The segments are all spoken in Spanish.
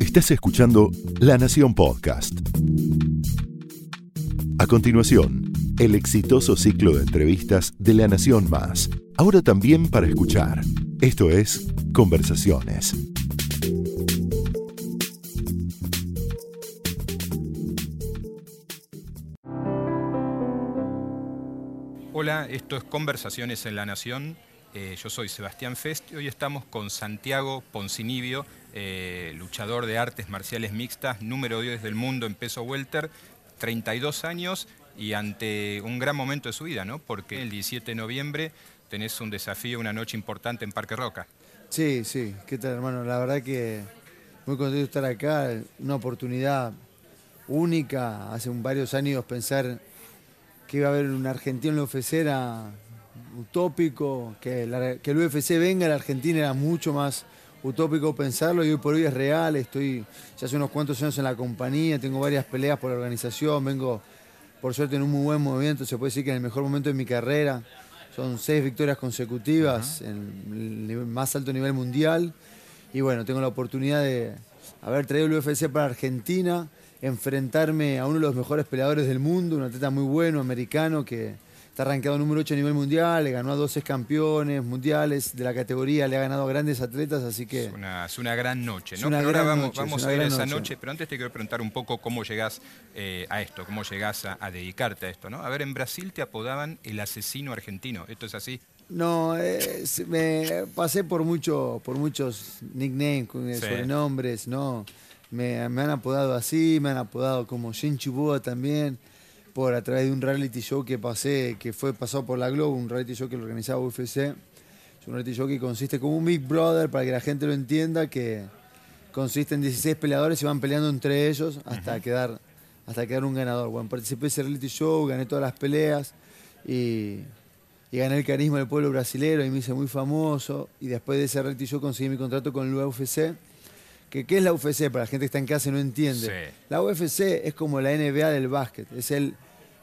Estás escuchando La Nación Podcast. A continuación, el exitoso ciclo de entrevistas de La Nación Más. Ahora también para escuchar. Esto es Conversaciones. Hola, esto es Conversaciones en la Nación. Eh, yo soy Sebastián Fest y hoy estamos con Santiago Poncinibio, eh, luchador de artes marciales mixtas, número 10 del mundo en peso welter, 32 años y ante un gran momento de su vida, ¿no? Porque el 17 de noviembre tenés un desafío, una noche importante en Parque Roca. Sí, sí, ¿qué tal hermano? La verdad que muy contento de estar acá, una oportunidad única, hace varios años pensar que iba a haber un argentino en la UFC era utópico, que, el UFC venga a la Argentina era mucho más utópico pensarlo y hoy por hoy es real, estoy ya hace unos cuantos años en la compañía, tengo varias peleas por la organización, vengo por suerte en un muy buen movimiento, se puede decir que en el mejor momento de mi carrera, son seis victorias consecutivas en el más alto nivel mundial. Y bueno, tengo la oportunidad de haber traído el UFC para Argentina, enfrentarme a uno de los mejores peleadores del mundo, un atleta muy bueno, americano, que está arrancado número 8 a nivel mundial, le ganó a 12 campeones mundiales de la categoría, le ha ganado a grandes atletas, así que... Es una, es una gran noche, ¿no? Pero ahora vamos, vamos a ir a esa noche. pero antes te quiero preguntar un poco cómo llegás eh, a esto, cómo llegás a, dedicarte a esto, ¿no? A ver, en Brasil te apodaban el asesino argentino, ¿esto es así? No, me pasé por, mucho, por muchos nicknames, sobrenombres, ¿no? Me, han apodado así, me han apodado como Shin Chubua también, por a través de un reality show que pasé, que fue pasado por la Globo, un reality show que lo organizaba UFC. Es un reality show que consiste como un Big Brother, para que la gente lo entienda, que consiste en 16 peleadores y van peleando entre ellos hasta, quedar, hasta quedar un ganador. Bueno, participé de ese reality show, gané todas las peleas y, y gané el carisma del pueblo brasileño y me hice muy famoso. Y después de ese reality show conseguí mi contrato con el UFC ¿Qué es la UFC? Para la gente que está en casa y no entiende. La UFC es como la NBA del básquet. Es el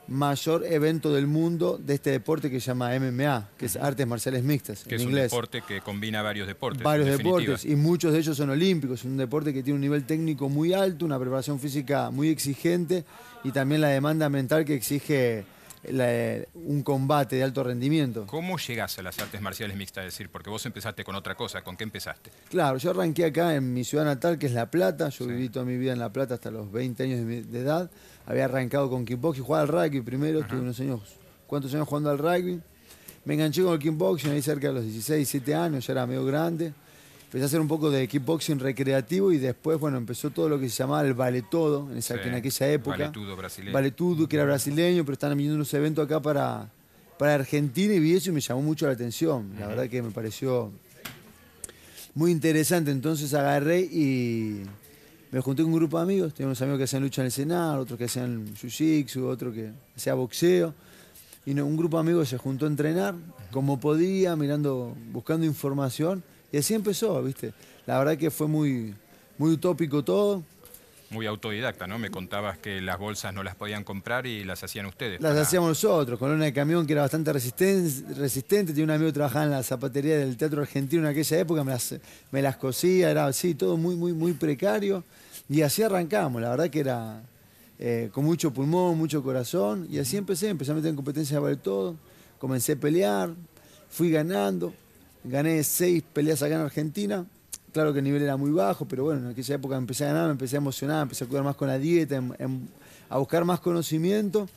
mayor evento del mundo de este deporte que se llama MMA, que es artes marciales mixtas. Que es un deporte que combina varios deportes. Varios deportes, y muchos de ellos son olímpicos. Es un deporte que tiene un nivel técnico muy alto, una preparación física muy exigente y también la demanda mental que exige un combate de alto rendimiento. ¿Cómo llegás a las artes marciales mixtas? Es decir, porque vos empezaste con otra cosa, ¿con qué empezaste? Claro, yo arranqué acá en mi ciudad natal, que es La Plata, yo viví toda mi vida en La Plata hasta los 20 años de, edad, había arrancado con kickboxing, jugaba al rugby primero, tuve unos años, ¿cuántos años jugando al rugby? Me enganché con el kickboxing ahí cerca de los 16, 17 años, ya era medio grande empecé a hacer un poco de kickboxing recreativo y después, bueno, empezó todo lo que se llamaba el vale todo en, esa, en aquella época. Valetudo brasileño. Valetudo, que era brasileño, pero estaban viniendo unos eventos acá para, para Argentina y vi eso y me llamó mucho la atención. La verdad que me pareció muy interesante. Entonces agarré y me junté con un grupo de amigos. Tenía unos amigos que hacían lucha en el Senado, otros que hacían jiu-jitsu, otro que hacía boxeo. Y un grupo de amigos se juntó a entrenar como podía, mirando, buscando información. Y así empezó, ¿viste? La verdad que fue muy, muy utópico todo. Muy autodidacta, ¿no? Me contabas que las bolsas no las podían comprar y las hacían ustedes. Las hacíamos nosotros, con una de camión que era bastante resistente. resistente. Tenía un amigo que trabajaba en la zapatería del Teatro Argentino en aquella época, me las, me las cosía, era así, todo muy, muy, muy precario. Y así arrancamos, la verdad que era eh, con mucho pulmón, mucho corazón. Y así empecé, empecé a meter en competencia de todo. Comencé a pelear, fui ganando. Gané seis peleas acá en Argentina. Claro que el nivel era muy bajo, pero bueno, en aquella época empecé a ganar, me empecé a emocionar, empecé a cuidar más con la dieta, a buscar más conocimiento.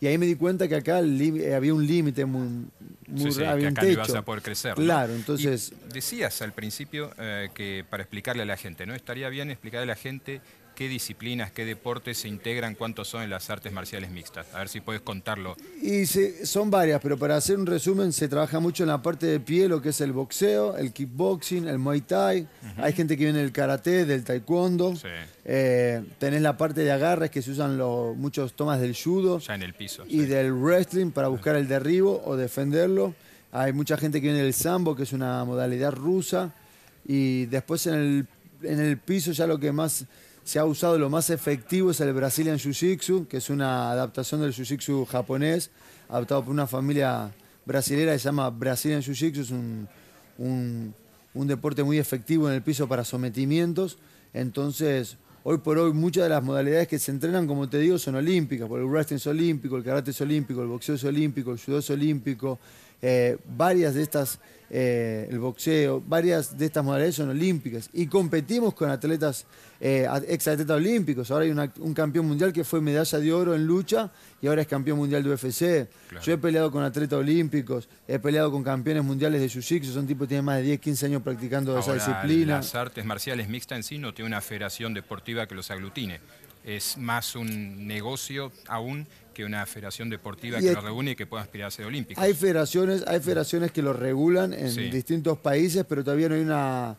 Y ahí me di cuenta que acá eh, había un límite muy, muy sí, que acá ibas a poder crecer. Claro, entonces. decías al principio eh, que para explicarle a la gente, ¿no? Estaría bien explicarle a la gente qué disciplinas, qué deportes se integran, cuántos son en las artes marciales mixtas. A ver si puedes contarlo. Y son varias, pero para hacer un resumen, se trabaja mucho en la parte de pie, lo que es el boxeo, el kickboxing, el muay thai. Hay gente que viene del karate, del taekwondo. Eh, tenés la parte de agarres que se usan muchos tomas del judo. Ya en el piso. Y del wrestling para buscar el derribo o defenderlo. Hay mucha gente que viene del sambo, que es una modalidad rusa. Y después en el, en el piso ya lo que más se ha usado lo más efectivo es el Brazilian Jiu-Jitsu, que es una adaptación del Jiu-Jitsu japonés, adaptado por una familia brasilera que se llama Brazilian Jiu-Jitsu, es un, un deporte muy efectivo en el piso para sometimientos. Entonces, hoy por hoy muchas de las modalidades que se entrenan, como te digo, son olímpicas, porque el wrestling es olímpico, el karate es olímpico, el boxeo es olímpico, el judo es olímpico, eh, varias de estas, eh, el boxeo, varias de estas modalidades son olímpicas y competimos con atletas, eh, ex atletas olímpicos. Ahora hay un campeón mundial que fue medalla de oro en lucha y ahora es campeón mundial de UFC. Yo he peleado con atletas olímpicos, he peleado con campeones mundiales de Jiu-Jitsu, son tipos que tienen más de 10, 15 años practicando esa disciplina. Las artes marciales mixtas en sí no tiene una federación deportiva que los aglutine. Es más un negocio aún que una federación deportiva que lo reúne y que pueda aspirar a ser olímpico. Hay federaciones, hay federaciones que lo regulan en distintos países, pero todavía no hay una.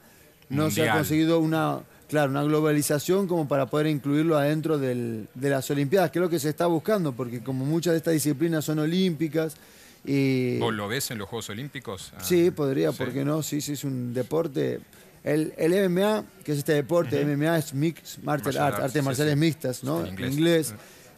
No se ha conseguido una, claro, una globalización como para poder incluirlo adentro de las Olimpiadas, que es lo que se está buscando, porque como muchas de estas disciplinas son olímpicas. Y... ¿Vos lo ves en los Juegos Olímpicos? Ah, sí, podría, ¿por qué no? Sí, sí, es un deporte. El, MMA, que es este deporte, MMA es Mixed Martial, Arts, artes marciales mixtas, ¿no? En inglés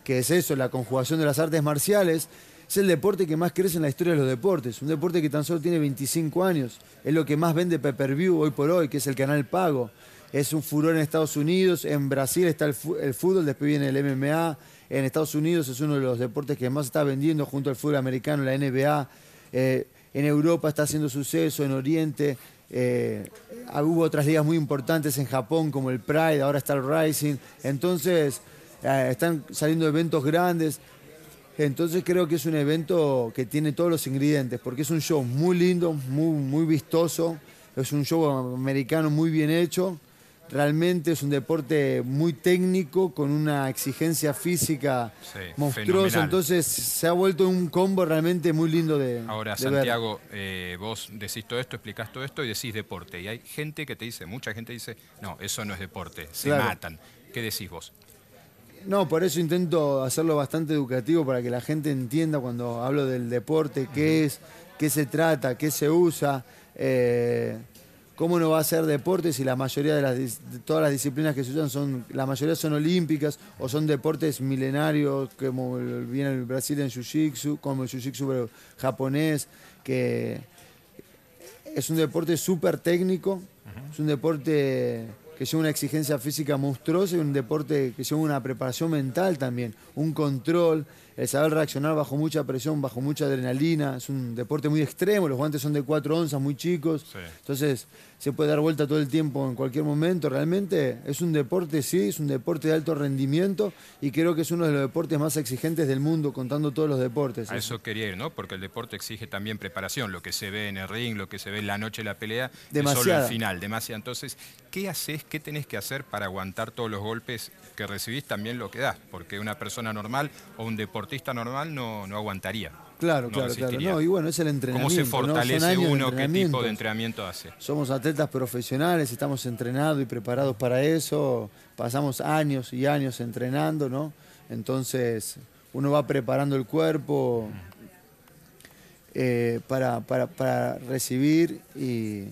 que es eso, la conjugación de las artes marciales, es el deporte que más crece en la historia de los deportes. Un deporte que tan solo tiene 25 años. Es lo que más vende pay-per-view hoy por hoy, que es el canal pago. Es un furor en Estados Unidos, en Brasil está el, fútbol, después viene el MMA. En Estados Unidos es uno de los deportes que más está vendiendo junto al fútbol americano, la NBA. Eh, en Europa está haciendo suceso, en Oriente. Eh, hubo otras ligas muy importantes en Japón como el Pride, ahora está el Rising. Entonces, eh, están saliendo eventos grandes. Entonces creo que es un evento que tiene todos los ingredientes, porque es un show muy lindo, muy, muy vistoso, es un show americano muy bien hecho, realmente es un deporte muy técnico, con una exigencia física monstruosa, entonces se ha vuelto un combo realmente muy lindo de Ahora, Santiago, eh, vos decís todo esto, explicás todo esto y decís deporte, y hay gente que te dice, mucha gente dice, no, eso no es deporte, se matan. ¿Qué decís vos? No, por eso intento hacerlo bastante educativo para que la gente entienda cuando hablo del deporte, qué es, qué se trata, qué se usa, eh, cómo no va a ser deporte si la mayoría de, las, todas las disciplinas que se usan son, la mayoría son olímpicas o son deportes milenarios, como viene el Brasil en Jiu-Jitsu, como el Jiu-Jitsu japonés, que es un deporte súper técnico, es un deporte que lleva una exigencia física monstruosa y un deporte que lleva una preparación mental también, un control, el saber reaccionar bajo mucha presión, bajo mucha adrenalina. Es un deporte muy extremo, los guantes son de 4 onzas, muy chicos. Entonces se puede dar vuelta todo el tiempo en cualquier momento. Realmente es un deporte, sí, es un deporte de alto rendimiento y creo que es uno de los deportes más exigentes del mundo, contando todos los deportes. A eso quería ir, ¿no? Porque el deporte exige también preparación, lo que se ve en el ring, lo que se ve en la noche de la pelea, demasiado. solo el final, demasiado. Entonces, ¿qué haces, qué tenés que hacer para aguantar todos los golpes que recibís, también lo que das? Porque una persona normal o un deportista normal no, no aguantaría. Claro, claro, claro. No, y bueno, es el entrenamiento. ¿Cómo se fortalece uno? ¿Qué tipo de entrenamiento hace? Somos atletas profesionales, estamos entrenados y preparados para eso. Pasamos años y años entrenando, ¿no? Entonces, uno va preparando el cuerpo eh, para, para, recibir y,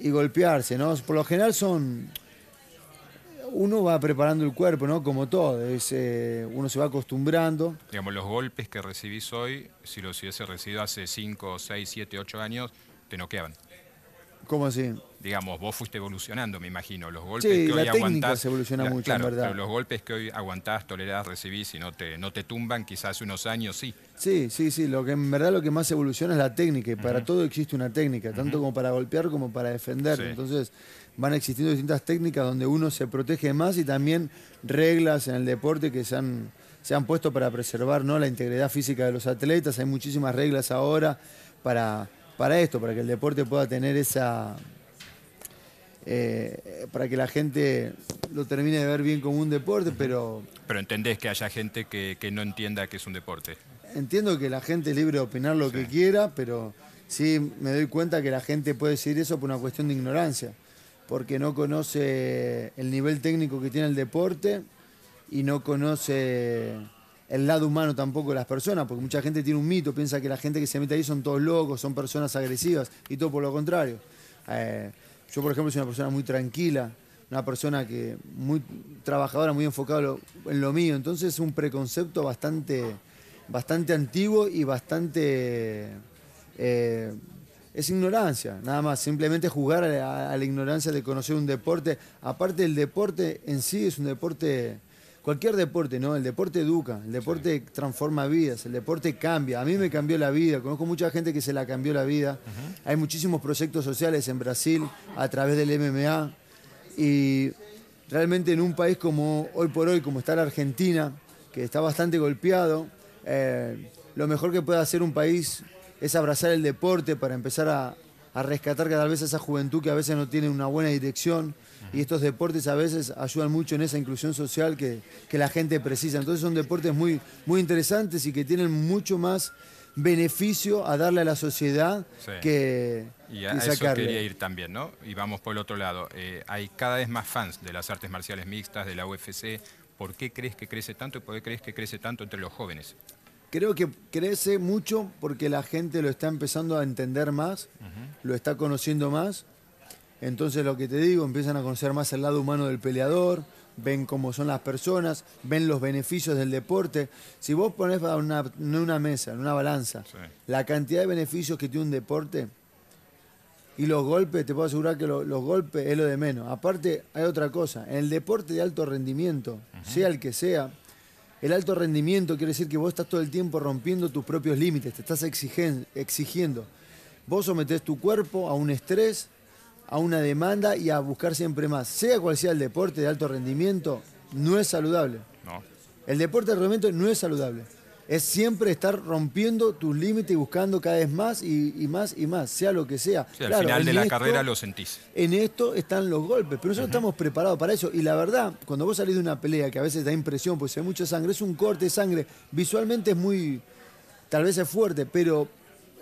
y golpearse, ¿no? Por lo general son uno va preparando el cuerpo, ¿no? Como todo, eh, uno se va acostumbrando. Digamos, los golpes que recibís hoy, si los hubiese recibido hace 5, 6, 7, 8 años, te noqueaban. ¿Cómo así? Digamos, vos fuiste evolucionando, me imagino. Los golpes que hoy aguantás. se evoluciona mucho, en verdad. Pero los golpes que hoy aguantás, tolerás, recibís y no te, no te tumban, quizás hace unos años sí. Sí, sí, sí. Lo que en verdad lo que más evoluciona es la técnica. Y para todo existe una técnica, tanto como para golpear como para defender. Entonces, van existiendo distintas técnicas donde uno se protege más y también reglas en el deporte que se han, se han puesto para preservar ¿no? la integridad física de los atletas. Hay muchísimas reglas ahora para, para esto, para que el deporte pueda tener esa... Eh, para que la gente lo termine de ver bien como un deporte, pero... Pero entendés que haya gente que, no entienda que es un deporte. Entiendo que la gente es libre de opinar lo que quiera, pero sí me doy cuenta que la gente puede decir eso por una cuestión de ignorancia porque no conoce el nivel técnico que tiene el deporte y no conoce el lado humano tampoco de las personas, porque mucha gente tiene un mito, piensa que la gente que se mete ahí son todos locos, son personas agresivas, y todo por lo contrario. Eh, yo, por ejemplo, soy una persona muy tranquila, una persona que muy trabajadora, muy enfocada en lo mío, entonces es un preconcepto bastante, bastante antiguo y bastante... Eh, es ignorancia, nada más, simplemente jugar a la, ignorancia de conocer un deporte. Aparte el deporte en sí es un deporte, cualquier deporte, ¿no? El deporte educa, el deporte transforma vidas, el deporte cambia. A mí me cambió la vida, conozco mucha gente que se la cambió la vida. Hay muchísimos proyectos sociales en Brasil a través del MMA y realmente en un país como hoy por hoy, como está la Argentina, que está bastante golpeado, eh, lo mejor que puede hacer un país es abrazar el deporte para empezar a, rescatar cada vez a esa juventud que a veces no tiene una buena dirección y estos deportes a veces ayudan mucho en esa inclusión social que, la gente precisa. Entonces son deportes muy, muy interesantes y que tienen mucho más beneficio a darle a la sociedad que, y a eso quería ir también, ¿no? Y vamos por el otro lado. Eh, hay cada vez más fans de las artes marciales mixtas, de la UFC. ¿Por qué crees que crece tanto y por qué crees que crece tanto entre los jóvenes? Creo que crece mucho porque la gente lo está empezando a entender más, lo está conociendo más. Entonces lo que te digo, empiezan a conocer más el lado humano del peleador, ven cómo son las personas, ven los beneficios del deporte. Si vos pones en una, mesa, en una balanza, la cantidad de beneficios que tiene un deporte y los golpes, te puedo asegurar que los golpes es lo de menos. Aparte, hay otra cosa, en el deporte de alto rendimiento, sea el que sea, el alto rendimiento quiere decir que vos estás todo el tiempo rompiendo tus propios límites, te estás exigiendo. Vos sometés tu cuerpo a un estrés, a una demanda y a buscar siempre más. Sea cual sea el deporte de alto rendimiento, no es saludable. No. El deporte de rendimiento no es saludable es siempre estar rompiendo tus límites y buscando cada vez más y, más y más, sea lo que sea. al final de la carrera lo sentís. En esto están los golpes, pero nosotros estamos preparados para eso. Y la verdad, cuando vos salís de una pelea que a veces da impresión, pues hay mucha sangre, es un corte de sangre, visualmente es muy, tal vez es fuerte, pero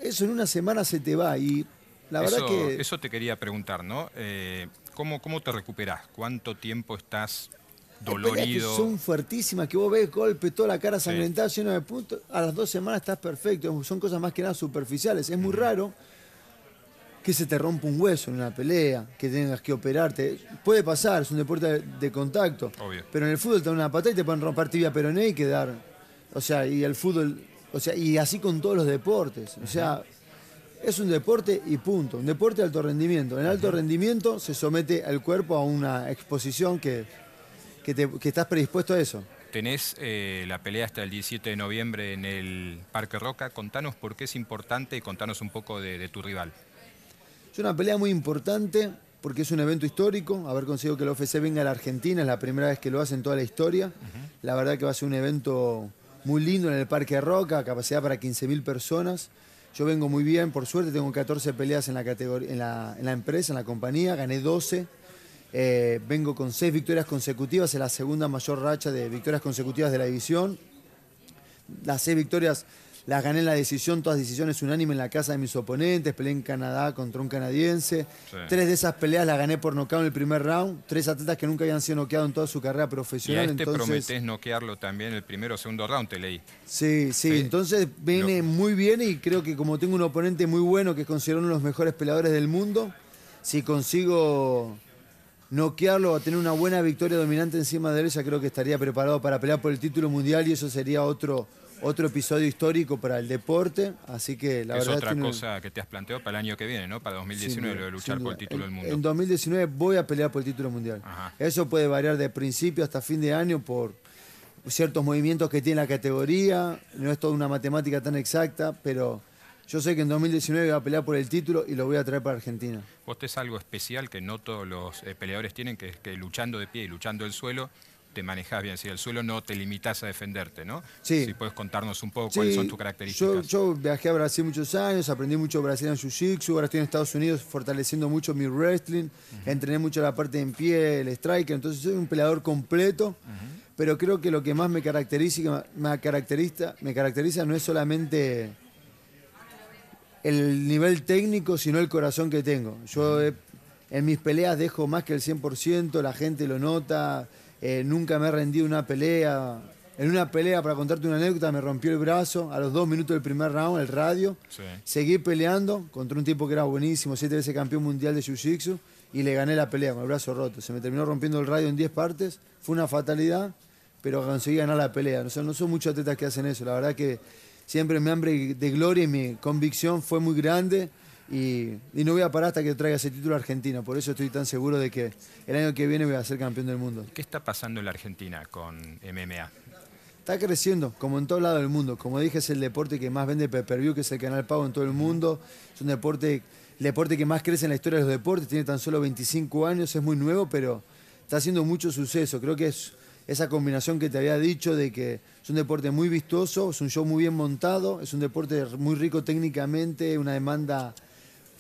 eso en una semana se te va. Y la verdad que... Eso te quería preguntar, ¿no? Eh, ¿cómo, ¿Cómo te recuperás? ¿Cuánto tiempo estás dolorido. Que son fuertísimas, que vos ves golpe, toda la cara sangrentada, lleno de puntos. A las dos semanas estás perfecto. Son cosas más que nada superficiales. Es muy raro que se te rompa un hueso en una pelea, que tengas que operarte. Puede pasar, es un deporte de contacto. Pero en el fútbol te dan una patada y te pueden romper tibia peroné y quedar. O sea, y el fútbol. O sea, y así con todos los deportes. O sea, es un deporte y punto. Un deporte de alto rendimiento. En alto rendimiento se somete al cuerpo a una exposición que que, estás predispuesto a eso. Tenés eh, la pelea hasta el 17 de noviembre en el Parque Roca. Contanos por qué es importante y contanos un poco de, tu rival. Es una pelea muy importante porque es un evento histórico. Haber conseguido que el OFC venga a la Argentina es la primera vez que lo hace en toda la historia. La verdad que va a ser un evento muy lindo en el Parque Roca, capacidad para 15.000 personas. Yo vengo muy bien, por suerte tengo 14 peleas en la, categoría, en la, en la empresa, en la compañía, gané 12 eh, vengo con seis victorias consecutivas, es la segunda mayor racha de victorias consecutivas de la división. Las seis victorias las gané en la decisión, todas decisiones unánimes en la casa de mis oponentes. Peleé en Canadá contra un canadiense. Tres de esas peleas las gané por nocaut en el primer round. Tres atletas que nunca habían sido noqueados en toda su carrera profesional. Y a este prometés noquearlo también en el primero o segundo round, te leí. Sí, sí. Entonces viene muy bien y creo que como tengo un oponente muy bueno que es considerado uno de los mejores peleadores del mundo, si consigo noquearlo, a tener una buena victoria dominante encima de él, ya creo que estaría preparado para pelear por el título mundial y eso sería otro, otro episodio histórico para el deporte. Así que la es verdad. Es otra cosa que te has planteado para el año que viene, ¿no? Para 2019, lo de luchar por el título del mundo. En 2019 voy a pelear por el título mundial. Eso puede variar de principio hasta fin de año por ciertos movimientos que tiene la categoría. No es toda una matemática tan exacta, pero yo sé que en 2019 voy a pelear por el título y lo voy a traer para Argentina. Vos es algo especial que no todos los eh, peleadores tienen, que es que luchando de pie y luchando el suelo, te manejas bien. Si el suelo no te limitas a defenderte, ¿no? Sí. Si puedes contarnos un poco cuáles son tus características. Yo, viajé a Brasil muchos años, aprendí mucho brasileño jiu-jitsu, ahora estoy en Estados Unidos fortaleciendo mucho mi wrestling, entrené mucho la parte en pie, el striker, entonces soy un peleador completo. Pero creo que lo que más me caracteriza, me caracteriza, me caracteriza no es solamente el nivel técnico, sino el corazón que tengo. Yo en mis peleas dejo más que el 100%, la gente lo nota, eh, nunca me he rendido una pelea. En una pelea, para contarte una anécdota, me rompió el brazo a los dos minutos del primer round, el radio. Seguí peleando contra un tipo que era buenísimo, siete veces campeón mundial de Jiu-Jitsu, y le gané la pelea con el brazo roto. Se me terminó rompiendo el radio en 10 partes, fue una fatalidad, pero conseguí ganar la pelea. No, no son muchos atletas que hacen eso, la verdad que siempre mi hambre de gloria y mi convicción fue muy grande Y, no voy a parar hasta que traiga ese título a Argentina. Por eso estoy tan seguro de que el año que viene voy a ser campeón del mundo. ¿Qué está pasando en la Argentina con MMA? Está creciendo, como en todo lado del mundo. Como dije, es el deporte que más vende pay-per-view, que es el canal pago en todo el mundo. Es un deporte, el deporte que más crece en la historia de los deportes. Tiene tan solo 25 años, es muy nuevo, pero está haciendo mucho suceso. Creo que es esa combinación que te había dicho de que es un deporte muy vistoso, es un show muy bien montado, es un deporte muy rico técnicamente, una demanda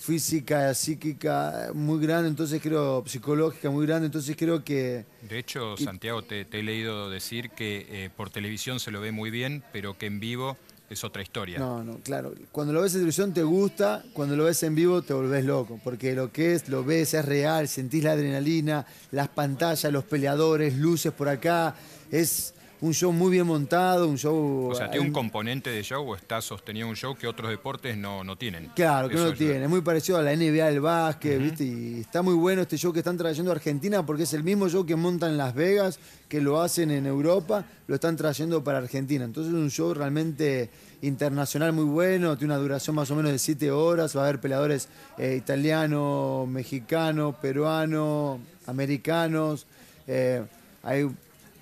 física, psíquica muy grande, entonces creo, psicológica muy grande, entonces creo que... De hecho, Santiago, te, he leído decir que eh, por televisión se lo ve muy bien, pero que en vivo es otra historia. No, no, claro. Cuando lo ves en televisión te gusta, cuando lo ves en vivo te volvés loco, porque lo que es, lo ves, es real, sentís la adrenalina, las pantallas, los peleadores, luces por acá, es un show muy bien montado, un show... O sea, tiene un componente de show o está sostenido un show que otros deportes no, no tienen. Claro, que no lo tienen. Es muy parecido a la NBA del básquet, ¿viste? Y está muy bueno este show que están trayendo a Argentina porque es el mismo show que montan en Las Vegas, que lo hacen en Europa, lo están trayendo para Argentina. Entonces es un show realmente internacional muy bueno, tiene una duración más o menos de 7 horas, va a haber peleadores eh, italianos, mexicanos, peruanos, americanos. Eh, hay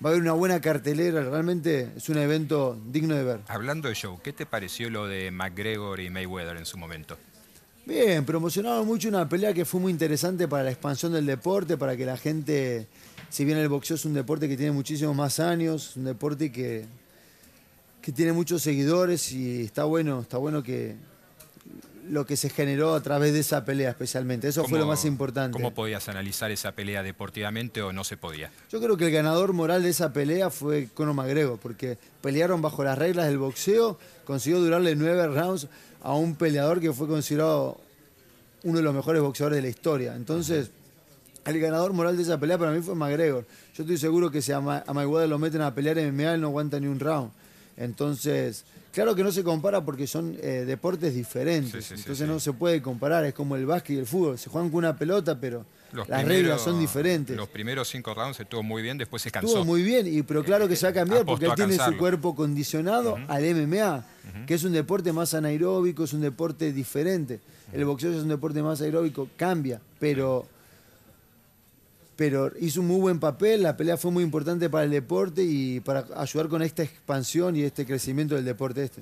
va a haber una buena cartelera, realmente es un evento digno de ver. Hablando de show, ¿qué te pareció lo de McGregor y Mayweather en su momento? Bien, promocionaron mucho una pelea que fue muy interesante para la expansión del deporte, para que la gente, si bien el boxeo es un deporte que tiene muchísimos más años, un deporte que, que tiene muchos seguidores y está bueno, está bueno que, lo que se generó a través de esa pelea especialmente. Eso fue lo más importante. ¿Cómo podías analizar esa pelea deportivamente o no se podía? Yo creo que el ganador moral de esa pelea fue Conor McGregor, porque pelearon bajo las reglas del boxeo, consiguió durarle nueve rounds a un peleador que fue considerado uno de los mejores boxeadores de la historia. Entonces, el ganador moral de esa pelea para mí fue McGregor. Yo estoy seguro que si a, Mayweather lo meten a pelear en MMA, él no aguanta ni un round. Entonces, Claro que no se compara porque son eh, deportes diferentes, entonces no se puede comparar, es como el básquet y el fútbol, se juegan con una pelota, pero las reglas son diferentes. Los primeros cinco rounds estuvo muy bien, después se cansó. Estuvo muy bien, y, pero claro que se va a cambiar porque él tiene su cuerpo condicionado al MMA, que es un deporte más anaeróbico, es un deporte diferente. El boxeo es un deporte más aeróbico, cambia, pero pero hizo un muy buen papel, la pelea fue muy importante para el deporte y para ayudar con esta expansión y este crecimiento del deporte este.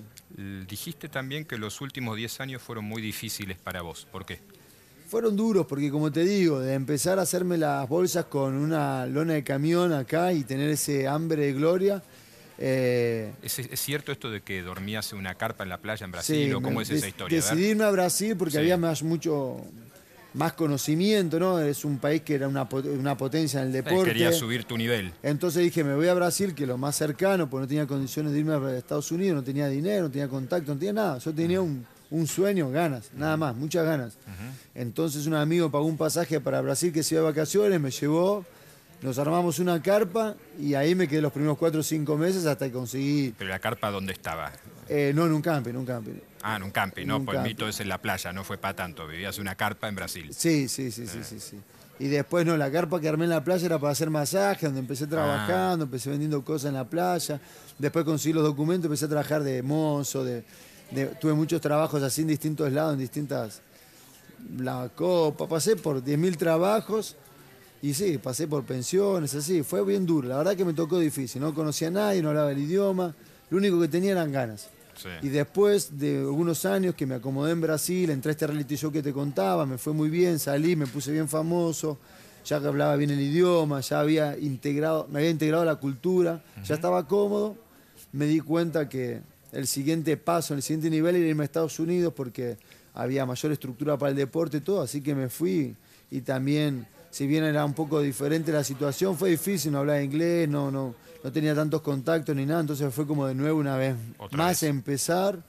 Dijiste también que los últimos 10 años fueron muy difíciles para vos, ¿por qué? Fueron duros porque como te digo, de empezar a hacerme las bolsas con una lona de camión acá y tener ese hambre de gloria. Eh, ¿Es, cierto esto de que dormías en una carpa en la playa en Brasil o cómo es esa historia? Decidí irme a Brasil porque había más mucho más conocimiento, ¿no? Es un país que era una, potencia en el deporte. Quería subir tu nivel. Entonces dije, me voy a Brasil, que es lo más cercano, porque no tenía condiciones de irme a Estados Unidos, no tenía dinero, no tenía contacto, no tenía nada. Yo tenía un, sueño, ganas, nada más, muchas ganas. Entonces un amigo pagó un pasaje para Brasil que se iba de vacaciones, me llevó, nos armamos una carpa y ahí me quedé los primeros cuatro o cinco meses hasta que conseguí... ¿Pero la carpa dónde estaba? Eh, no, en un camping, en un camping. Ah, en un camping, no, pues el mito es en la playa, no fue para tanto, vivías una carpa en Brasil. Sí, sí, sí, sí, sí, sí. Y después, no, la carpa que armé en la playa era para hacer masaje, donde empecé ah. trabajando, empecé vendiendo cosas en la playa. Después conseguí los documentos, empecé a trabajar de mozo, de, tuve muchos trabajos así en distintos lados, en distintas... La copa, pasé por 10.000 trabajos y sí, pasé por pensiones, así. Fue bien duro, la verdad que me tocó difícil. No conocía a nadie, no hablaba el idioma. Lo único que tenía eran ganas. Y después de algunos años que me acomodé en Brasil, entré a este reality show que te contaba, me fue muy bien, salí, me puse bien famoso, ya que hablaba bien el idioma, ya había integrado, me había integrado a la cultura, ya estaba cómodo, me di cuenta que el siguiente paso, el siguiente nivel era irme a Estados Unidos porque había mayor estructura para el deporte y todo, así que me fui. Y también, si bien era un poco diferente la situación, fue difícil, no hablaba inglés, no, no, no tenía tantos contactos ni nada, entonces fue como de nuevo una vez más empezar.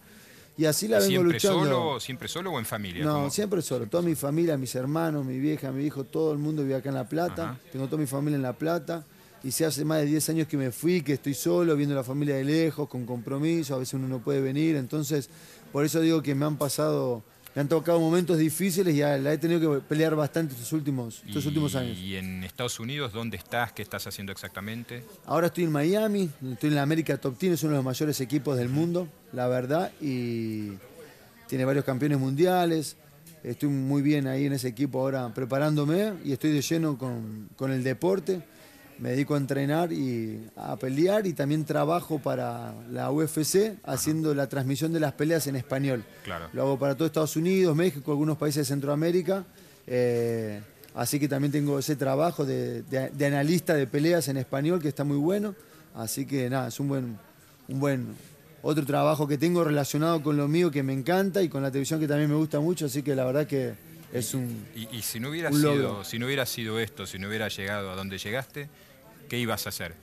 Y así la vengo ¿Siempre luchando. Solo, ¿Siempre solo o en familia? No, siempre solo. Toda mi familia, mis hermanos, mi vieja, mi hijo, todo el mundo vive acá en La Plata. Tengo toda mi familia en La Plata. Y si hace más de 10 años que me fui, que estoy solo, viendo la familia de lejos, con compromiso, a veces uno no puede venir. Entonces, por eso digo que me han pasado me han tocado momentos difíciles y la he tenido que pelear bastante estos últimos, estos últimos años. ¿Y en Estados Unidos dónde estás? ¿Qué estás haciendo exactamente? Ahora estoy en Miami, estoy en la América Top Team, es uno de los mayores equipos del mundo, la verdad, y tiene varios campeones mundiales. estoy muy bien ahí en ese equipo ahora preparándome y estoy de lleno con, con el deporte. Me dedico a entrenar y a pelear y también trabajo para la UFC haciendo la transmisión de las peleas en español. Claro. Lo hago para todo Estados Unidos, México, algunos países de Centroamérica. Eh, así que también tengo ese trabajo de, de- de analista de peleas en español que está muy bueno. Así que nada, es un buen, un buen otro trabajo que tengo relacionado con lo mío que me encanta y con la televisión que también me gusta mucho. Así que la verdad que es un, Y, y si no hubiera sido, si no hubiera sido esto, si no hubiera llegado a donde llegaste, ¿qué ibas a hacer?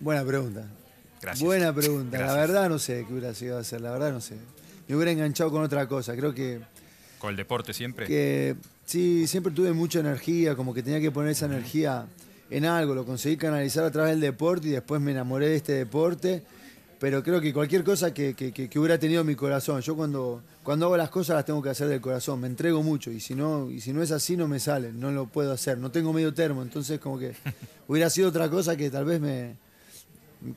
Buena pregunta. Gracias. Buena pregunta. La verdad no sé qué hubiera sido hacer, la verdad no sé. Me hubiera enganchado con otra cosa. Creo que, ¿Con el deporte siempre? que sí, siempre tuve mucha energía, como que tenía que poner esa energía en algo. Lo conseguí canalizar a través del deporte y después me enamoré de este deporte. Pero creo que cualquier cosa que, que- hubiera tenido en mi corazón, yo cuando, cuando hago las cosas las tengo que hacer del corazón, me entrego mucho y si no, y si no es así no me sale, no lo puedo hacer, no tengo medio termo, entonces como que hubiera sido otra cosa que tal vez me,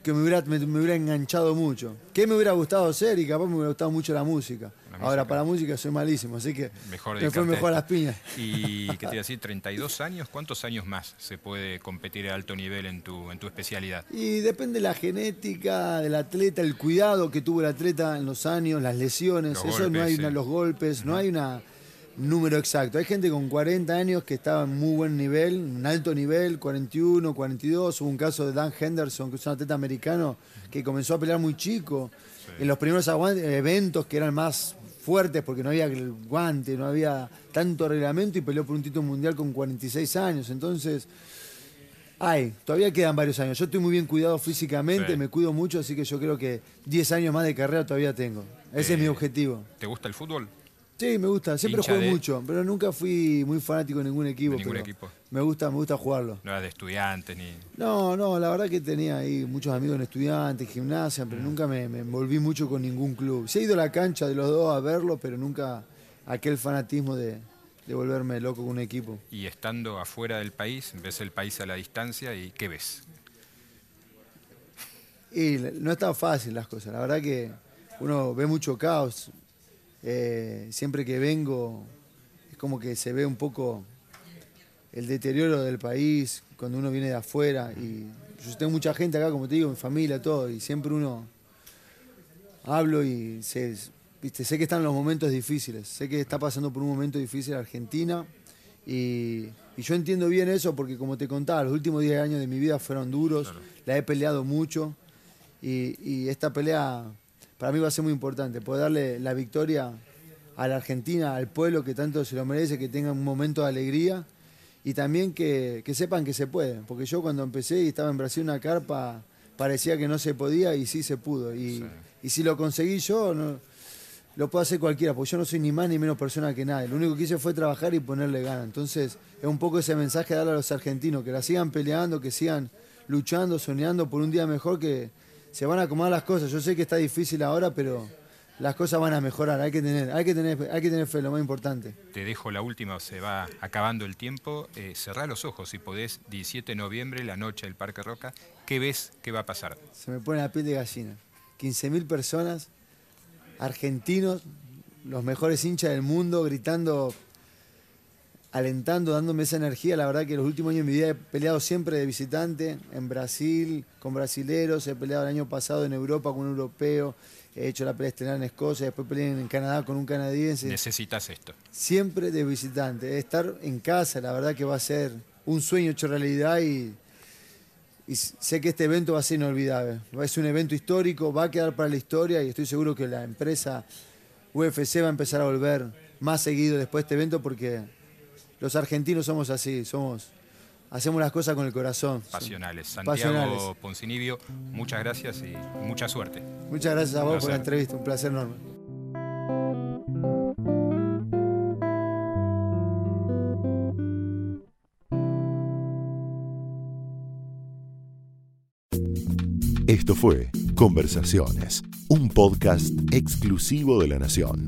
que me hubiera, me, me hubiera enganchado mucho. ¿Qué me hubiera gustado hacer? Y capaz me hubiera gustado mucho la música. La Ahora, música. para la música soy malísimo, así que Mejor me fue mejor a las piñas. Y qué te iba a decir, 32 años, ¿cuántos años más se puede competir a alto nivel en tu, en tu especialidad? Y depende de la genética del atleta, el cuidado que tuvo el atleta en los años, las lesiones, Los eso no hay sí. una- los golpes, no hay una- un número exacto. Hay gente con 40 años que estaba en muy buen nivel, un alto nivel, 41, 42. Hubo un caso de Dan Henderson, que es un atleta americano, que comenzó a pelear muy chico. En los primeros eventos que eran más fuertes porque no había guante, no había tanto reglamento y peleó por un título mundial con 46 años. Entonces, Ay, todavía quedan varios años. Yo estoy muy bien cuidado físicamente, Sí. me cuido mucho, así que yo creo que 10 años más de carrera todavía tengo. Ese es mi Eh, objetivo. ¿Te gusta el fútbol? Sí, me gusta. Siempre hincha jugué de- mucho, pero nunca fui muy fanático de ningún equipo. De ningún pero equipo. Me gusta, me gusta jugarlo. No eras de estudiantes ni... No, no, la verdad que tenía ahí muchos amigos en estudiantes, gimnasia, Mm. pero nunca me, me envolví mucho con ningún club. Sí he ido a la cancha de los dos a verlo, pero nunca aquel fanatismo de, de volverme loco con un equipo. Y estando afuera del país, ves el país a la distancia y ¿qué ves? Y no está fácil las cosas. La verdad que uno ve mucho caos. Eh, siempre que vengo es como que se ve un poco el deterioro del país cuando uno viene de afuera. Y yo tengo mucha gente acá, como te digo, mi familia, todo. Y siempre uno hablo y sé, viste, sé que están los momentos difíciles. Sé que está pasando por un momento difícil Argentina. Y, y yo entiendo bien eso porque, como te contaba, los últimos 10 años de mi vida fueron duros. La he peleado mucho. Y, y esta pelea para mí va a ser muy importante, poder darle la victoria a la Argentina, al pueblo que tanto se lo merece, que tengan un momento de alegría y también que, que sepan que se puede. Porque yo cuando empecé y estaba en Brasil una carpa, parecía que no se podía y sí se pudo. Y, y si lo conseguí yo, no- lo puede hacer cualquiera, porque yo no soy ni más ni menos persona que nadie. Lo único que hice fue trabajar y ponerle ganas. Entonces, es un poco ese mensaje darle a los argentinos, que la sigan peleando, que sigan luchando, soñando por un día mejor, que se van a acomodar las cosas. Yo sé que está difícil ahora, pero las cosas van a mejorar. Hay que tener, hay que tener, hay que tener fe, lo más importante. Te dejo la última, se va acabando el tiempo. Eh, cerrá los ojos si podés, 17 de noviembre, la noche del Parque Roca. ¿Qué ves? ¿Qué va a pasar? Se me pone la piel de gallina. 15.000 personas, argentinos, los mejores hinchas del mundo, gritando, alentando, dándome esa energía. La verdad que los últimos años de mi vida he peleado siempre de visitante, en Brasil, con brasileros, he peleado el año pasado en Europa con un europeo, he hecho la pelea estelar en Escocia, después peleé en Canadá con un canadiense. Necesitas esto. Siempre de visitante, estar en casa, la verdad que va a ser un sueño hecho realidad y, y sé que este evento va a ser inolvidable. Es un evento histórico, va a quedar para la historia y estoy seguro que la empresa UFC va a empezar a volver más seguido después de este evento porque los argentinos somos así, somos hacemos las cosas con el corazón. Pasionales. Santiago Pasionales. Poncinibio, muchas gracias y mucha suerte. Muchas gracias a vos por la entrevista, un placer enorme. Esto fue Conversaciones, un podcast exclusivo de La Nación.